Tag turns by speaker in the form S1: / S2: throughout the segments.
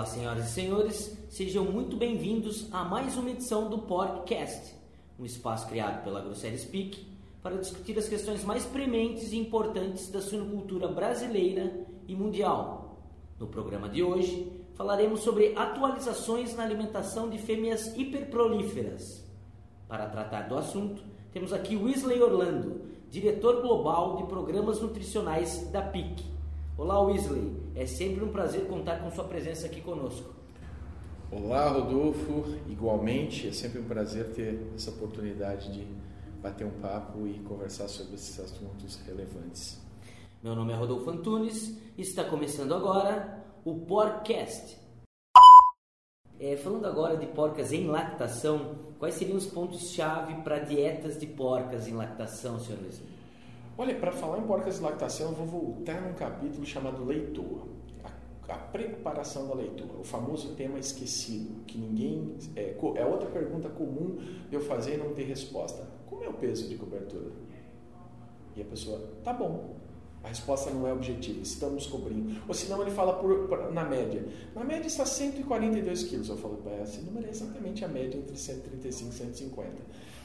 S1: Olá, senhoras e senhores, sejam muito bem-vindos a mais uma edição do Podcast, um espaço criado pela Grosseria Speak para discutir as questões mais prementes e importantes da suinocultura brasileira e mundial. No programa de hoje, falaremos sobre atualizações na alimentação de fêmeas hiperprolíferas. Para tratar do assunto, temos aqui Wesley Orlando, diretor global de programas nutricionais da PIC. Olá, Wesley. É sempre um prazer contar com sua presença aqui conosco.
S2: Olá, Rodolfo. Igualmente, é sempre um prazer ter essa oportunidade de bater um papo e conversar sobre esses assuntos relevantes.
S1: Meu nome é Rodolfo Antunes e está começando agora o Porcast. É, falando agora de porcas em lactação, quais seriam os pontos-chave para dietas de porcas em lactação, senhor Wesley?
S2: Olha, para falar em porcas de lactação, eu vou voltar num capítulo chamado Leitor. A, a preparação da leitura, o famoso tema esquecido, que ninguém. É, é outra pergunta comum de eu fazer e não ter resposta. Como é o peso de cobertura? E a pessoa, tá bom. A resposta não é objetiva, estamos cobrindo. Ou senão ele fala por, por, na média. Na média está 142 quilos. Eu falo, esse número é exatamente a média entre 135 e 150.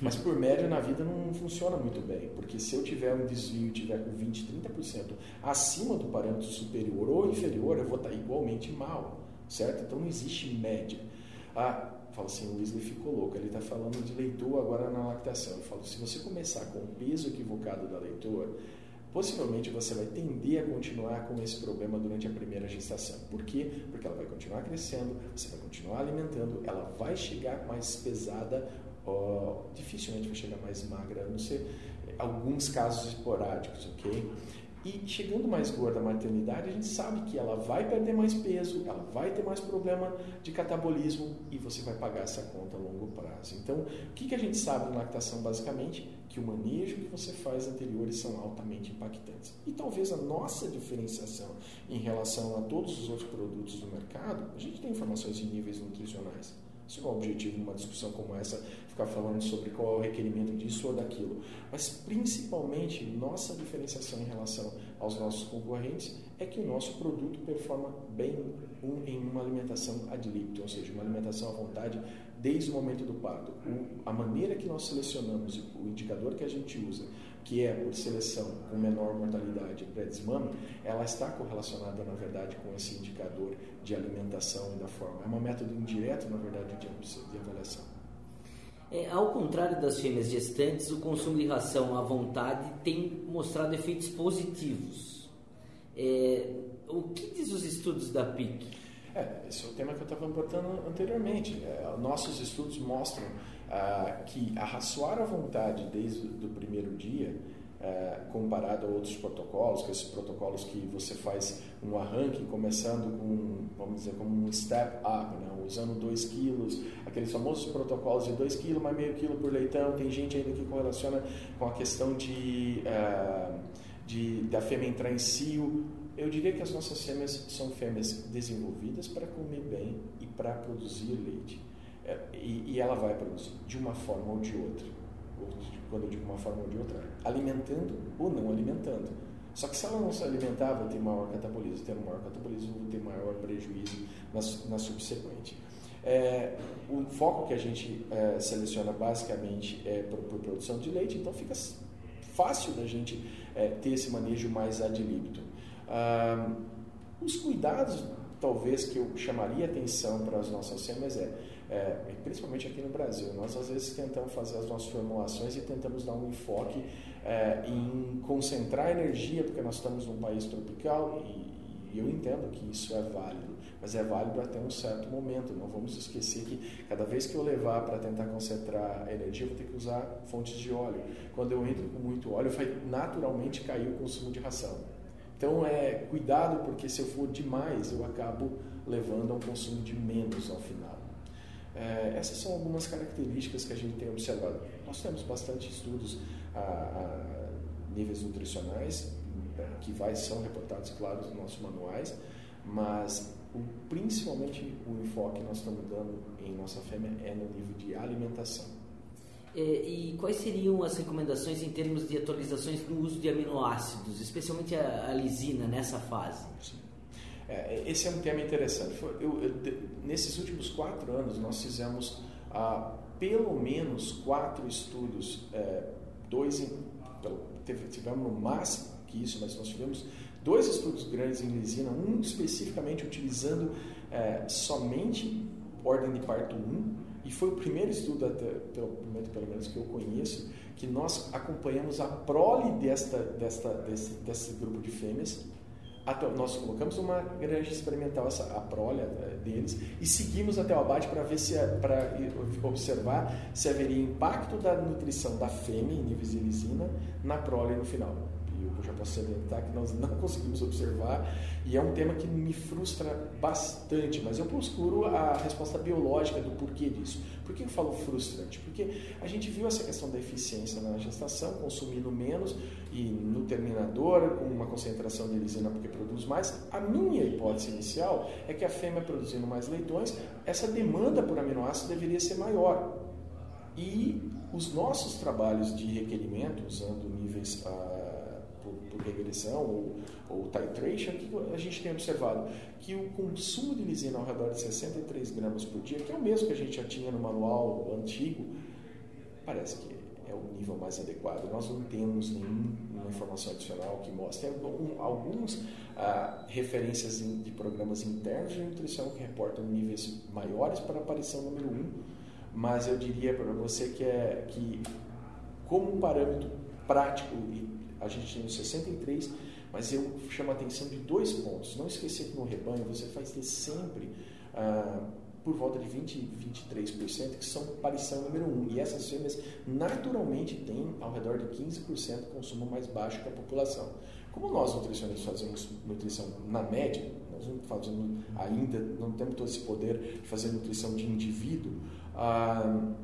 S2: Mas por média na vida não funciona muito bem, porque se eu tiver um desvio tiver com 20, 30% acima do parâmetro superior ou inferior, eu vou estar igualmente mal, certo? Então não existe média. Ah, fala assim, o Wesley ficou louco, ele está falando de leitor agora na lactação. Eu falo, se você começar com o peso equivocado da leitor, possivelmente você vai tender a continuar com esse problema durante a primeira gestação. Por quê? Porque ela vai continuar crescendo, você vai continuar alimentando, ela vai chegar mais pesada, ó, dificilmente vai chegar mais magra, a não ser alguns casos esporádicos, ok? E chegando mais gorda a maternidade, a gente sabe que ela vai perder mais peso, ela vai ter mais problema de catabolismo e você vai pagar essa conta a longo prazo. Então, o que, que a gente sabe na lactação basicamente? Que o manejo que você faz anteriores são altamente impactantes. E talvez a nossa diferenciação em relação a todos os outros produtos do mercado, a gente tem informações em níveis nutricionais. Não é o objetivo numa discussão como essa, ficar falando sobre qual é o requerimento disso ou daquilo. Mas, principalmente, nossa diferenciação em relação aos nossos concorrentes é que o nosso produto performa bem em uma alimentação ad libitum, ou seja, uma alimentação à vontade desde o momento do parto. a maneira que nós selecionamos, o indicador que a gente usa, que é por seleção com menor mortalidade pré-desmame, ela está correlacionada, na verdade, com esse indicador de alimentação e da forma. É uma método indireto, na verdade, de, de avaliação.
S1: É, ao contrário das fêmeas gestantes, o consumo de ração à vontade tem mostrado efeitos positivos. É, o que diz os estudos da PIC?
S2: É, esse é o tema que eu estava botando anteriormente. É, nossos estudos mostram ah, que arraçoar à vontade desde o primeiro dia, ah, comparado a outros protocolos, que esses protocolos que você faz um arranque, começando com, vamos dizer, como um step up, né? usando 2 quilos, aqueles famosos protocolos de 2 quilos mais meio quilo por leitão, tem gente ainda que correlaciona com a questão de, ah, de da fêmea entrar em cio. Eu diria que as nossas fêmeas são fêmeas desenvolvidas para comer bem e para produzir leite. É, e, e, ela vai produzir de uma forma ou de outra. Quando eu digo uma forma ou de outra, alimentando ou não alimentando. Só que se ela não se alimentar, vai ter maior catabolismo. Tendo maior catabolismo, vai ter maior prejuízo na, na subsequente. É, o foco que a gente é, seleciona basicamente é por, por, produção de leite, então fica fácil da gente é, ter esse manejo mais ad libitum. Ah, os cuidados, talvez, que eu chamaria atenção para as nossas fêmeas é é, principalmente aqui no Brasil. Nós às vezes tentamos fazer as nossas formulações e tentamos dar um enfoque é, em concentrar energia, porque nós estamos num país tropical e, e eu entendo que isso é válido, mas é válido até um certo momento. Não vamos esquecer que cada vez que eu levar para tentar concentrar energia, eu vou ter que usar fontes de óleo. Quando eu entro com muito óleo, vai naturalmente cair o consumo de ração. Então é cuidado porque se eu for demais, eu acabo levando a um consumo de menos ao final. É, essas são algumas características que a gente tem observado. Nós temos bastante estudos a, a níveis nutricionais, é, que vai, são reportados, claro, nos nossos manuais, mas o, principalmente o enfoque que nós estamos dando em nossa fêmea é no nível de alimentação.
S1: É, e quais seriam as recomendações em termos de atualizações no uso de aminoácidos, especialmente a, a lisina nessa fase?
S2: Sim. É, esse é um tema interessante. Eu, eu, nesses últimos quatro anos, nós fizemos ah, pelo menos quatro estudos, é, dois em, tivemos no máximo que isso, mas nós tivemos dois estudos grandes em lisina, um especificamente utilizando é, somente ordem de parto 1, e foi o primeiro estudo, até, pelo, pelo menos que eu conheço, que nós acompanhamos a prole desta, desta, desse, desse grupo de fêmeas. Nós colocamos uma granja experimental, essa, a prole deles, e seguimos até o abate para ver se para observar se haveria impacto da nutrição da fêmea em níveis de lisina na prole no final já posso adiantar que nós não conseguimos observar e é um tema que me frustra bastante, mas eu procuro a resposta biológica do porquê disso. Por que eu falo frustrante? Porque a gente viu essa questão da eficiência na gestação, consumindo menos e no terminador com uma concentração de lisina porque produz mais. A minha hipótese inicial é que a fêmea produzindo mais leitões, essa demanda por aminoácido deveria ser maior. E os nossos trabalhos de requerimento, usando níveis ah, por regressão ou, ou titration, que a gente tem observado que o consumo de lisina ao redor de 63 gramas por dia, que é o mesmo que a gente já tinha no manual antigo, parece que é o nível mais adequado. Nós não temos nenhuma informação adicional que mostre. Tem um, alguns ah, referências de programas internos de nutrição que reportam níveis maiores para a aparição número 1, mas eu diria para você que, é, que como um parâmetro prático e a gente tem os 63, mas eu chamo a atenção de dois pontos. Não esquecer que no rebanho você vai ter sempre ah, por volta de 20, 23%, que são aparição número 1. E essas fêmeas naturalmente têm ao redor de 15% consumo mais baixo que a população. Como nós nutricionistas fazemos nutrição na média, nós não fazemos ainda, não temos todo esse poder de fazer nutrição de indivíduo, ah,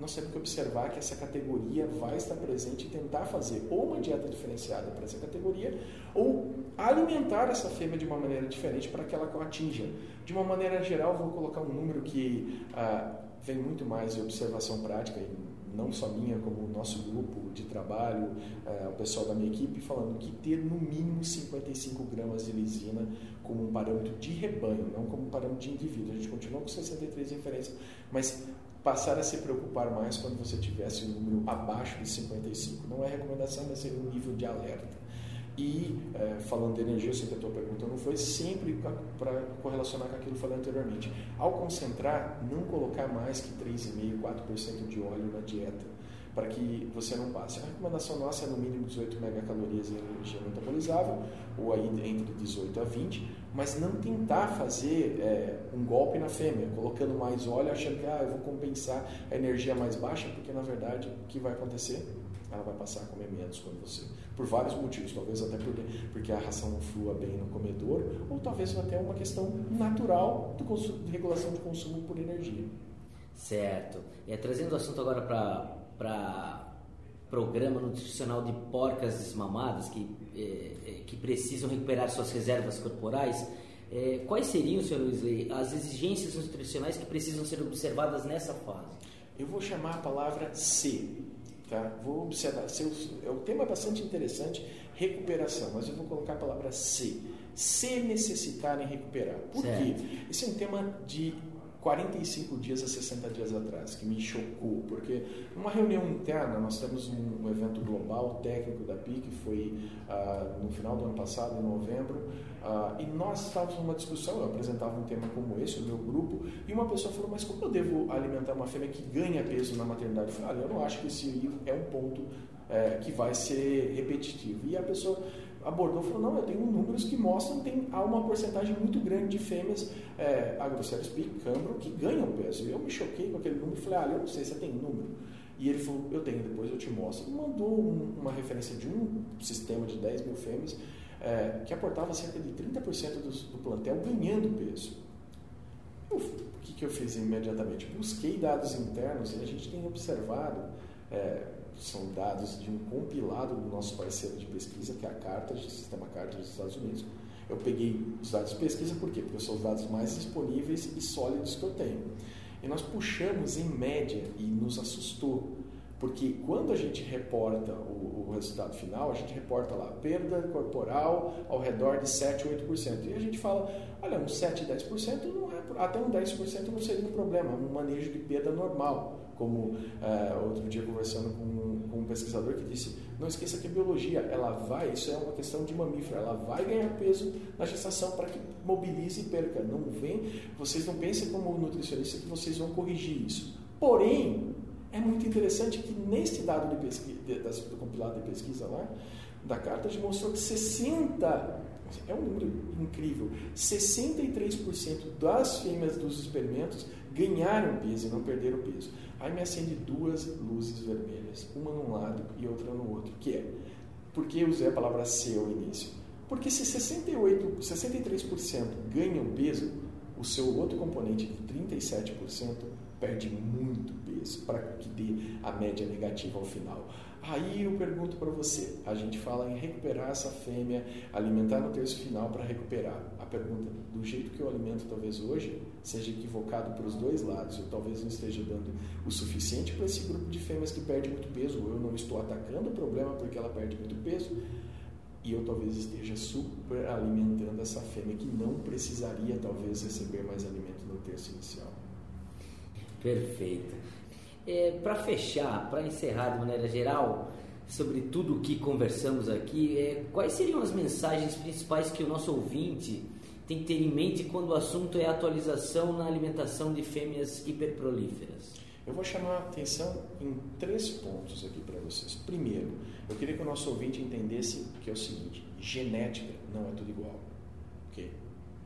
S2: nós temos que observar que essa categoria vai estar presente e tentar fazer ou uma dieta diferenciada para essa categoria ou alimentar essa fêmea de uma maneira diferente para que ela atinja. De uma maneira geral, vou colocar um número que ah, vem muito mais de observação prática, e não só minha, como o nosso grupo de trabalho, ah, o pessoal da minha equipe, falando que ter no mínimo 55 gramas de lisina como um parâmetro de rebanho, não como um parâmetro de indivíduo. A gente continua com 63 referências, mas passar a se preocupar mais quando você tivesse um número abaixo de 55. Não é recomendação, mas seria um nível de alerta. E, é, falando de energia, eu sei que a tua pergunta não foi sempre para correlacionar com aquilo que eu falei anteriormente. Ao concentrar, não colocar mais que 3,5%, 4% de óleo na dieta para que você não passe. A recomendação nossa é no mínimo 18 megacalorias em energia metabolizável, ou aí entre 18 a 20, mas não tentar fazer é, um golpe na fêmea, colocando mais óleo, achando que ah, eu vou compensar a energia mais baixa, porque na verdade o que vai acontecer? Ela vai passar a comer menos quando você. Por vários motivos, talvez até porque, porque a ração não flua bem no comedor, ou talvez até uma questão natural de regulação de consumo por energia.
S1: Certo. E trazendo o assunto agora para programa nutricional de porcas desmamadas que, é, é, que precisam recuperar suas reservas corporais, é, quais seriam, Sr. Wesley, as exigências nutricionais que precisam ser observadas nessa fase?
S2: Eu vou chamar a palavra C. Tá? Vou observar. É um tema bastante interessante, recuperação, mas eu vou colocar a palavra C. Se necessitarem recuperar. Por certo. quê? Esse é um tema de 45 dias a 60 dias atrás, que me chocou, porque numa reunião interna, nós temos um, um evento global técnico da PIC, foi ah, no final do ano passado, em novembro, ah, e nós estávamos numa discussão, eu apresentava um tema como esse, o meu grupo, e uma pessoa falou, mas como eu devo alimentar uma fêmea que ganha peso na maternidade? Eu falei, olha, eu não acho que esse é um ponto é, que vai ser repetitivo. E a pessoa abordou falou, não, eu tenho números que mostram que há uma porcentagem muito grande de fêmeas é, agroceros cambro que ganham peso. E eu me choquei com aquele número e falei, ah, eu não sei, você tem número? E ele falou, eu tenho, depois eu te mostro. Mandou um, uma referência de um sistema de 10 mil fêmeas é, que aportava cerca de 30% do, do plantel ganhando peso. O que, que eu fiz imediatamente? Busquei dados internos e a gente tem observado é, são dados de um compilado do nosso parceiro de pesquisa, que é a Cartas, o Sistema Cartas dos Estados Unidos. Eu peguei os dados de pesquisa por quê? Porque são os dados mais disponíveis e sólidos que eu tenho. E nós puxamos em média, e nos assustou, Porque quando a gente reporta o, o, resultado final, a gente reporta lá perda corporal ao redor de 7, 8%. E a gente fala, olha, um 7, 10% não é, até um 10% não seria um problema, um manejo de perda normal. Como é, outro dia conversando com, com, um pesquisador que disse, não esqueça que a biologia, ela vai, isso é uma questão de mamífero, ela vai ganhar peso na gestação para que mobilize e perca. Não vem, vocês não pensem como nutricionista que vocês vão corrigir isso. Porém, é muito interessante que neste dado de pesquisa, do compilado de pesquisa lá, da carta, demonstrou que 60, é um número incrível, 63% das fêmeas dos experimentos ganharam peso e não perderam peso. Aí me acende duas luzes vermelhas, uma num lado e outra no outro, que é, por que eu usei a palavra C ao início? Porque se 68, 63% ganham peso, o seu outro componente de 37% perde muito peso para que dê a média negativa ao final. Aí eu pergunto para você, a gente fala em recuperar essa fêmea, alimentar no terço final para recuperar. A pergunta, do jeito que eu alimento talvez hoje, seja equivocado para os dois lados, eu talvez não esteja dando o suficiente para esse grupo de fêmeas que perde muito peso, ou eu não estou atacando o problema porque ela perde muito peso, e eu talvez esteja super alimentando essa fêmea que não precisaria talvez receber mais alimento no terço inicial.
S1: Perfeito. É, para fechar, para encerrar de maneira geral, sobre tudo o que conversamos aqui, é, quais seriam as mensagens principais que o nosso ouvinte tem que ter em mente quando o assunto é atualização na alimentação de fêmeas hiperprolíferas?
S2: Eu vou chamar a atenção em três pontos aqui para vocês. Primeiro, eu queria que o nosso ouvinte entendesse que é o seguinte: genética não é tudo igual. Ok?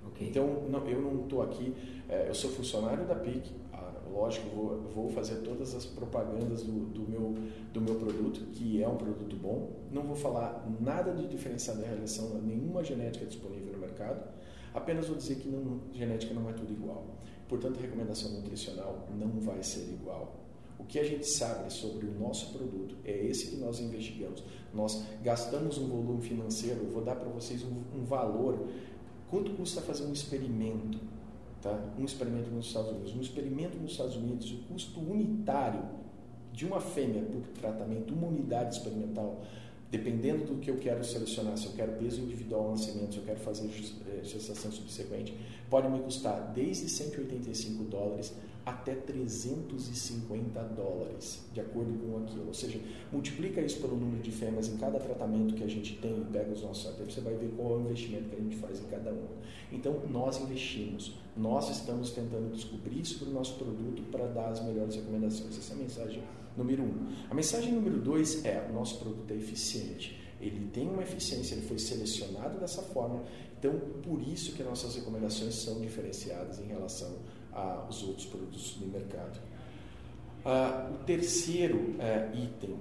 S2: Okay. Então, não, eu não estou aqui, é, eu sou funcionário da PIC, lógico, vou, vou fazer todas as propagandas do, do, meu, do meu produto, que é um produto bom. Não vou falar nada de diferenciar em relação a nenhuma genética disponível no mercado. Apenas vou dizer que não, genética não é tudo igual. Portanto, a recomendação nutricional não vai ser igual. O que a gente sabe sobre o nosso produto é esse que nós investigamos. Nós gastamos um volume financeiro, vou dar para vocês um, um valor. Quanto custa fazer um experimento? Tá? Um experimento nos Estados Unidos. Um experimento nos Estados Unidos, o custo unitário de uma fêmea por tratamento, uma unidade experimental, dependendo do que eu quero selecionar, se eu quero peso individual ao nascimento, se eu quero fazer eh, gestação subsequente, pode me custar desde 185 dólares até 350 dólares, de acordo com aquilo. Ou seja, multiplica isso pelo número de fêmeas em cada tratamento que a gente tem e pega os nossos artigos, você vai ver qual é o investimento que a gente faz em cada um. Então, nós investimos, nós estamos tentando descobrir isso para o nosso produto para dar as melhores recomendações. Essa é a mensagem número um. A mensagem número dois é: o nosso produto é eficiente. Ele tem uma eficiência, ele foi selecionado dessa forma, então por isso que nossas recomendações são diferenciadas em relação aos outros produtos do mercado. O terceiro é, item,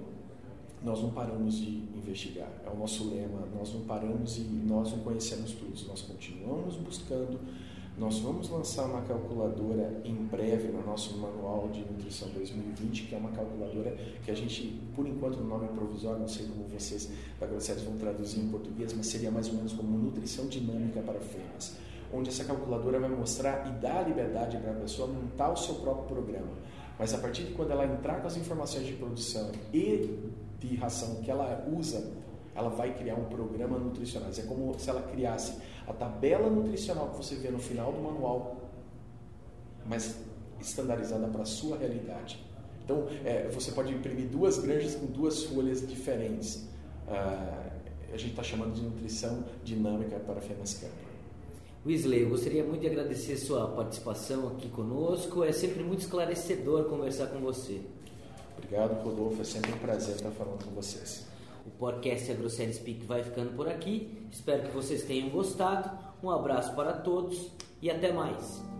S2: nós não paramos de investigar, é o nosso lema, nós não paramos e nós não conhecemos tudo, nós continuamos buscando. Nós vamos lançar uma calculadora em breve no nosso manual de nutrição 2020, que é uma calculadora que a gente, por enquanto, no nome provisório, não sei como vocês da Grossetes vão traduzir em português, mas seria mais ou menos como nutrição dinâmica para fêmeas onde essa calculadora vai mostrar e dar liberdade para a pessoa montar o seu próprio programa. Mas a partir de quando ela entrar com as informações de produção e de ração que ela usa, ela vai criar um programa nutricional. É como se ela criasse a tabela nutricional que você vê no final do manual, mas estandarizada para a sua realidade. Então, é, você pode imprimir duas granjas com duas folhas diferentes. Ah, a gente está chamando de nutrição dinâmica para fêmeas campo.
S1: Wesley, eu gostaria muito de agradecer sua participação aqui conosco. É sempre muito esclarecedor conversar com você.
S2: Obrigado, Rodolfo. É sempre um prazer estar falando com vocês.
S1: O podcast AgroSérie Speak vai ficando por aqui. Espero que vocês tenham gostado. Um abraço para todos e até mais.